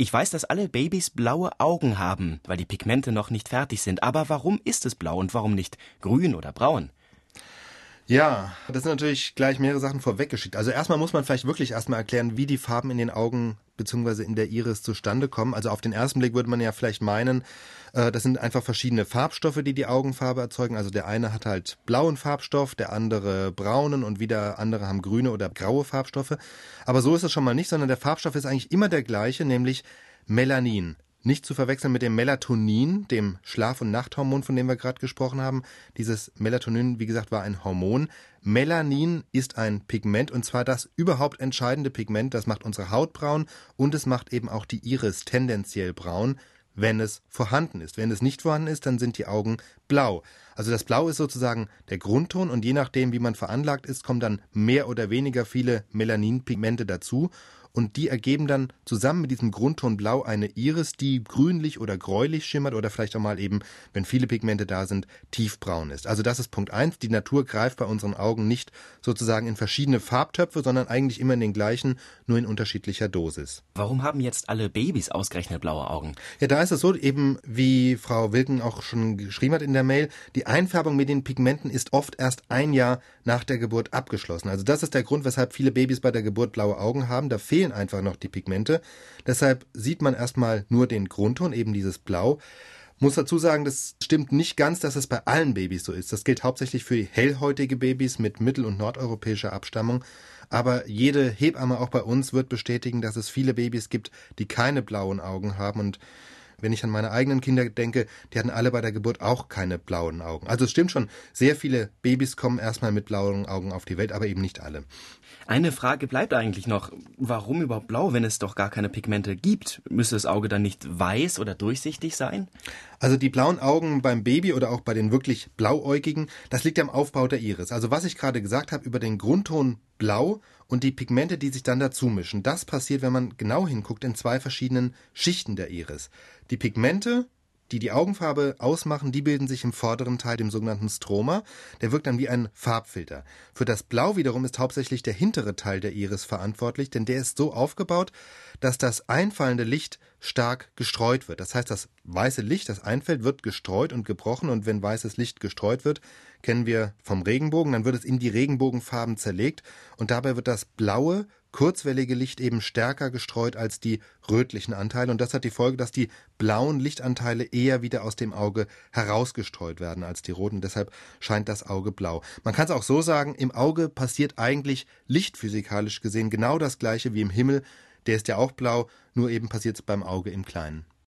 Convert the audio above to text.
Ich weiß, dass alle Babys blaue Augen haben, weil die Pigmente noch nicht fertig sind. Aber warum ist es blau und warum nicht grün oder braun? Ja, das sind natürlich gleich mehrere Sachen vorweggeschickt. Also erstmal muss man vielleicht wirklich erstmal erklären, wie die Farben in den Augen bzw. in der Iris zustande kommen. Also auf den ersten Blick würde man ja vielleicht meinen, äh, das sind einfach verschiedene Farbstoffe, die die Augenfarbe erzeugen. Also der eine hat halt blauen Farbstoff, der andere braunen und wieder andere haben grüne oder graue Farbstoffe. Aber so ist es schon mal nicht, sondern der Farbstoff ist eigentlich immer der gleiche, nämlich Melanin. Nicht zu verwechseln mit dem Melatonin, dem Schlaf- und Nachthormon, von dem wir gerade gesprochen haben. Dieses Melatonin, wie gesagt, war ein Hormon. Melanin ist ein Pigment und zwar das überhaupt entscheidende Pigment. Das macht unsere Haut braun und es macht eben auch die Iris tendenziell braun, wenn es vorhanden ist. Wenn es nicht vorhanden ist, dann sind die Augen blau. Also das Blau ist sozusagen der Grundton und je nachdem, wie man veranlagt ist, kommen dann mehr oder weniger viele Melaninpigmente dazu und die ergeben dann zusammen mit diesem Grundton Blau eine Iris, die grünlich oder gräulich schimmert oder vielleicht auch mal eben, wenn viele Pigmente da sind, tiefbraun ist. Also das ist Punkt eins. Die Natur greift bei unseren Augen nicht sozusagen in verschiedene Farbtöpfe, sondern eigentlich immer in den gleichen, nur in unterschiedlicher Dosis. Warum haben jetzt alle Babys ausgerechnet blaue Augen? Ja, da ist es so, eben wie Frau Wilken auch schon geschrieben hat in der Mail, die Einfärbung mit den Pigmenten ist oft erst ein Jahr nach der Geburt abgeschlossen. Also das ist der Grund, weshalb viele Babys bei der Geburt blaue Augen haben. Da fehlen fehlen einfach noch die Pigmente. Deshalb sieht man erstmal nur den Grundton, eben dieses Blau. Muss dazu sagen, das stimmt nicht ganz, dass es bei allen Babys so ist. Das gilt hauptsächlich für hellhäutige Babys mit mittel- und nordeuropäischer Abstammung. Aber jede Hebamme auch bei uns wird bestätigen, dass es viele Babys gibt, die keine blauen Augen haben und wenn ich an meine eigenen Kinder denke, die hatten alle bei der Geburt auch keine blauen Augen. Also es stimmt schon, sehr viele Babys kommen erstmal mit blauen Augen auf die Welt, aber eben nicht alle. Eine Frage bleibt eigentlich noch. Warum überhaupt blau, wenn es doch gar keine Pigmente gibt? Müsste das Auge dann nicht weiß oder durchsichtig sein? Also die blauen Augen beim Baby oder auch bei den wirklich blauäugigen, das liegt am Aufbau der Iris. Also was ich gerade gesagt habe über den Grundton blau und die Pigmente, die sich dann dazu mischen. Das passiert, wenn man genau hinguckt, in zwei verschiedenen Schichten der Iris. Die Pigmente, die die Augenfarbe ausmachen, die bilden sich im vorderen Teil, dem sogenannten Stroma. Der wirkt dann wie ein Farbfilter. Für das Blau wiederum ist hauptsächlich der hintere Teil der Iris verantwortlich, denn der ist so aufgebaut, dass das einfallende Licht stark gestreut wird. Das heißt, das weiße Licht, das einfällt, wird gestreut und gebrochen und wenn weißes Licht gestreut wird, kennen wir vom Regenbogen, dann wird es in die Regenbogenfarben zerlegt und dabei wird das blaue kurzwellige Licht eben stärker gestreut als die rötlichen Anteile und das hat die Folge, dass die blauen Lichtanteile eher wieder aus dem Auge herausgestreut werden als die roten. Deshalb scheint das Auge blau. Man kann es auch so sagen, im Auge passiert eigentlich lichtphysikalisch gesehen genau das gleiche wie im Himmel. Der ist ja auch blau, nur eben passiert es beim Auge im Kleinen.